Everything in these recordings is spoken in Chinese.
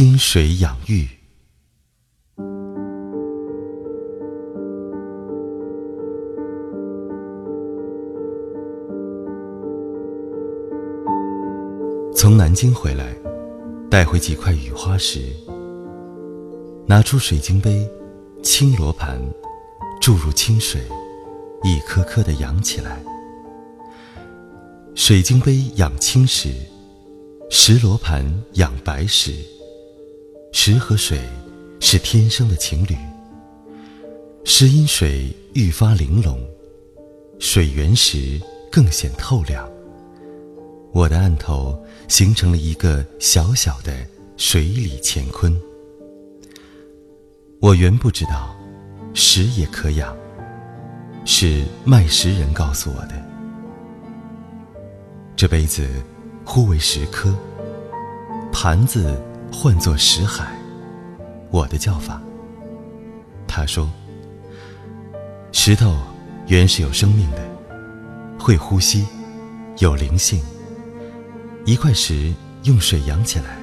清水养玉。从南京回来，带回几块雨花石，拿出水晶杯、青罗盘，注入清水，一颗颗的养起来。水晶杯养青石，石罗盘养白石。石和水是天生的情侣，石因水愈发玲珑，水原石更显透亮。我的案头形成了一个小小的水里乾坤。我原不知道，石也可养，是卖石人告诉我的。这杯子呼为石刻，盘子唤作石海，我的叫法。他说：“石头原是有生命的，会呼吸，有灵性。一块石用水养起来，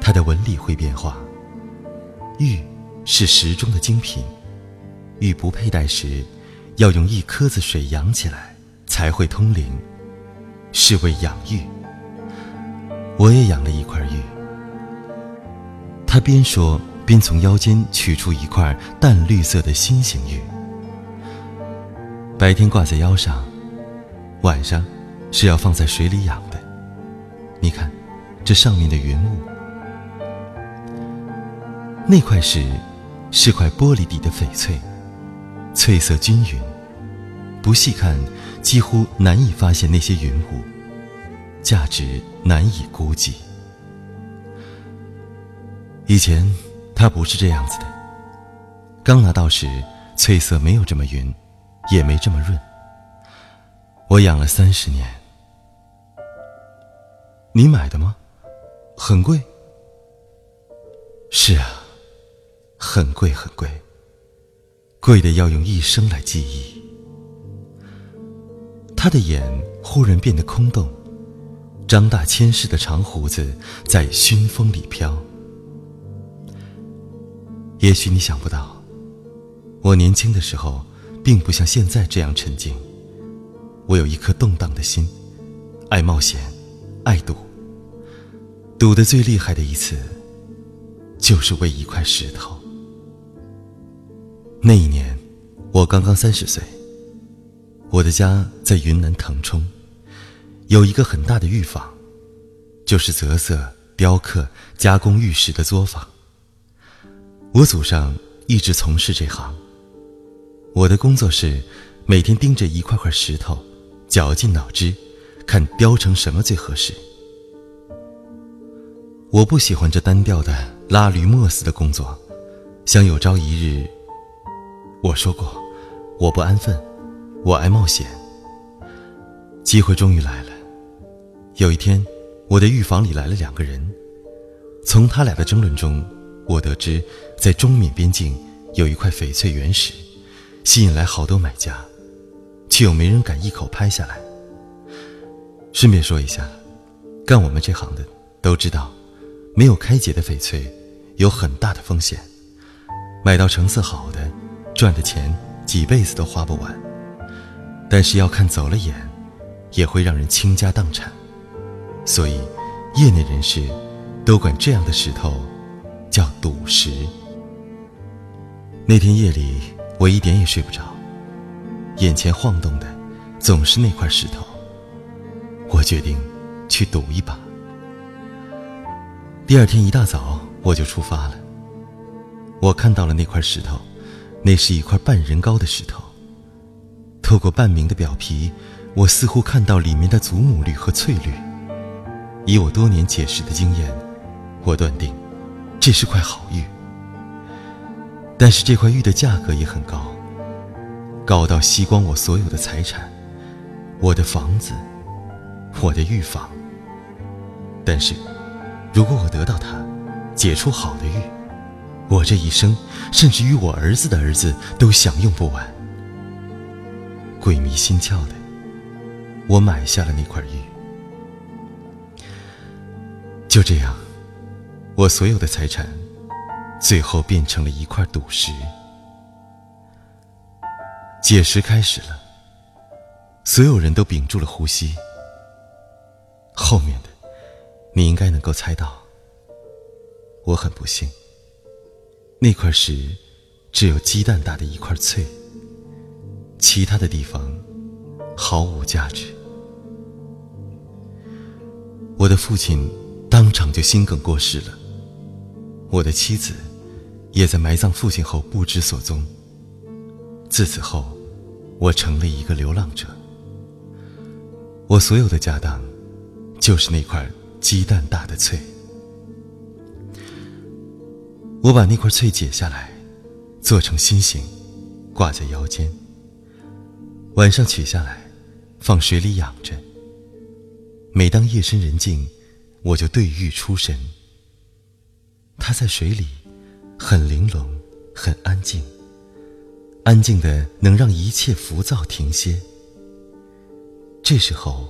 它的纹理会变化。玉是石中的精品，玉不佩戴时，要用一颗子水养起来，才会通灵。”是为养玉，我也养了一块玉。他边说边从腰间取出一块淡绿色的心形玉，白天挂在腰上，晚上是要放在水里养的。你看，这上面的云雾，那块石是块玻璃底的翡翠，翠色均匀，不细看。几乎难以发现那些云雾，价值难以估计。以前它不是这样子的，刚拿到时翠色没有这么匀，也没这么润。我养了三十年，你买的吗？很贵。是啊，很贵很贵，贵的要用一生来记忆。他的眼忽然变得空洞，张大千世的长胡子在熏风里飘。也许你想不到，我年轻的时候并不像现在这样沉静。我有一颗动荡的心，爱冒险，爱赌。赌的最厉害的一次，就是为一块石头。那一年，我刚刚三十岁。我的家在云南腾冲，有一个很大的玉坊，就是择色、雕刻、加工玉石的作坊。我祖上一直从事这行。我的工作是每天盯着一块块石头，绞尽脑汁，看雕成什么最合适。我不喜欢这单调的拉驴磨死的工作，想有朝一日，我说过，我不安分。我爱冒险。机会终于来了。有一天，我的浴房里来了两个人。从他俩的争论中，我得知，在中缅边境有一块翡翠原石，吸引来好多买家，却又没人敢一口拍下来。顺便说一下，干我们这行的都知道，没有开解的翡翠有很大的风险，买到成色好的，赚的钱几辈子都花不完。但是要看走了眼，也会让人倾家荡产，所以业内人士都管这样的石头叫赌石。那天夜里，我一点也睡不着，眼前晃动的总是那块石头。我决定去赌一把。第二天一大早，我就出发了。我看到了那块石头，那是一块半人高的石头。透过半明的表皮，我似乎看到里面的祖母绿和翠绿。以我多年解释的经验，我断定这是块好玉。但是这块玉的价格也很高，高到吸光我所有的财产，我的房子，我的玉房。但是，如果我得到它，解出好的玉，我这一生，甚至于我儿子的儿子，都享用不完。鬼迷心窍的，我买下了那块玉。就这样，我所有的财产，最后变成了一块赌石。解释开始了，所有人都屏住了呼吸。后面的，你应该能够猜到。我很不幸，那块石只有鸡蛋大的一块翠，其他的地方毫无价值。我的父亲当场就心梗过世了，我的妻子也在埋葬父亲后不知所踪。自此后，我成了一个流浪者。我所有的家当，就是那块鸡蛋大的翠。我把那块翠解下来，做成心形，挂在腰间。晚上取下来，放水里养着。每当夜深人静，我就对玉出神。它在水里，很玲珑，很安静，安静的能让一切浮躁停歇。这时候，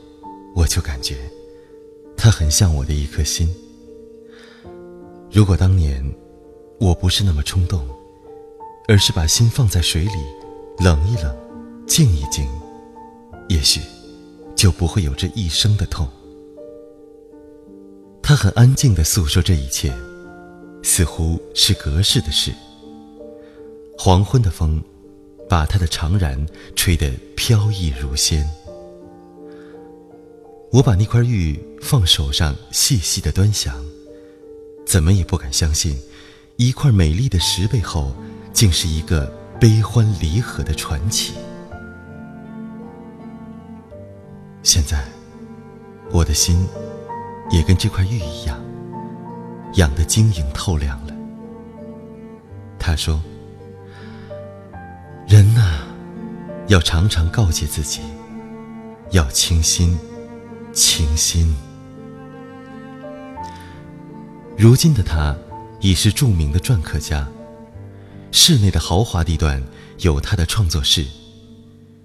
我就感觉，它很像我的一颗心。如果当年。我不是那么冲动，而是把心放在水里，冷一冷，静一静，也许就不会有这一生的痛。他很安静地诉说这一切，似乎是隔世的事。黄昏的风，把他的长髯吹得飘逸如仙。我把那块玉放手上，细细的端详，怎么也不敢相信。一块美丽的石背后，竟是一个悲欢离合的传奇。现在，我的心也跟这块玉一样，养得晶莹透亮了。他说：“人呐，要常常告诫自己，要清心，清心。”如今的他。已是著名的篆刻家。室内的豪华地段有他的创作室，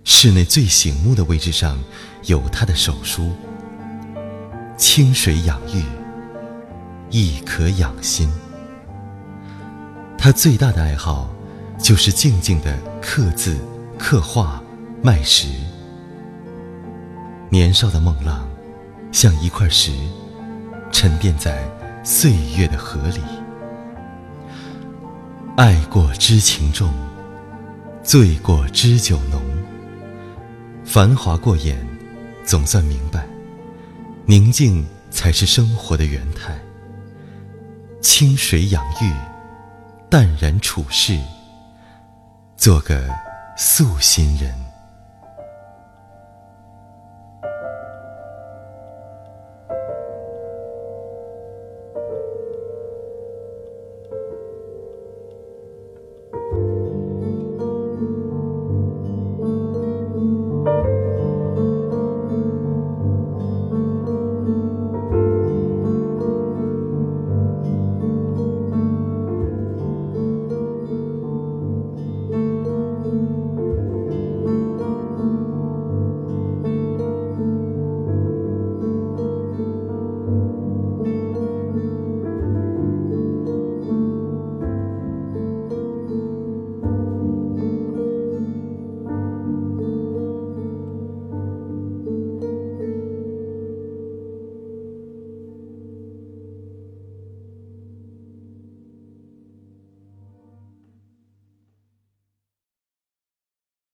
室内最醒目的位置上有他的手书。清水养玉，亦可养心。他最大的爱好，就是静静的刻字、刻画、卖石。年少的梦浪，像一块石，沉淀在岁月的河里。爱过知情重，醉过知酒浓。繁华过眼，总算明白，宁静才是生活的原态。清水养育，淡然处世，做个素心人。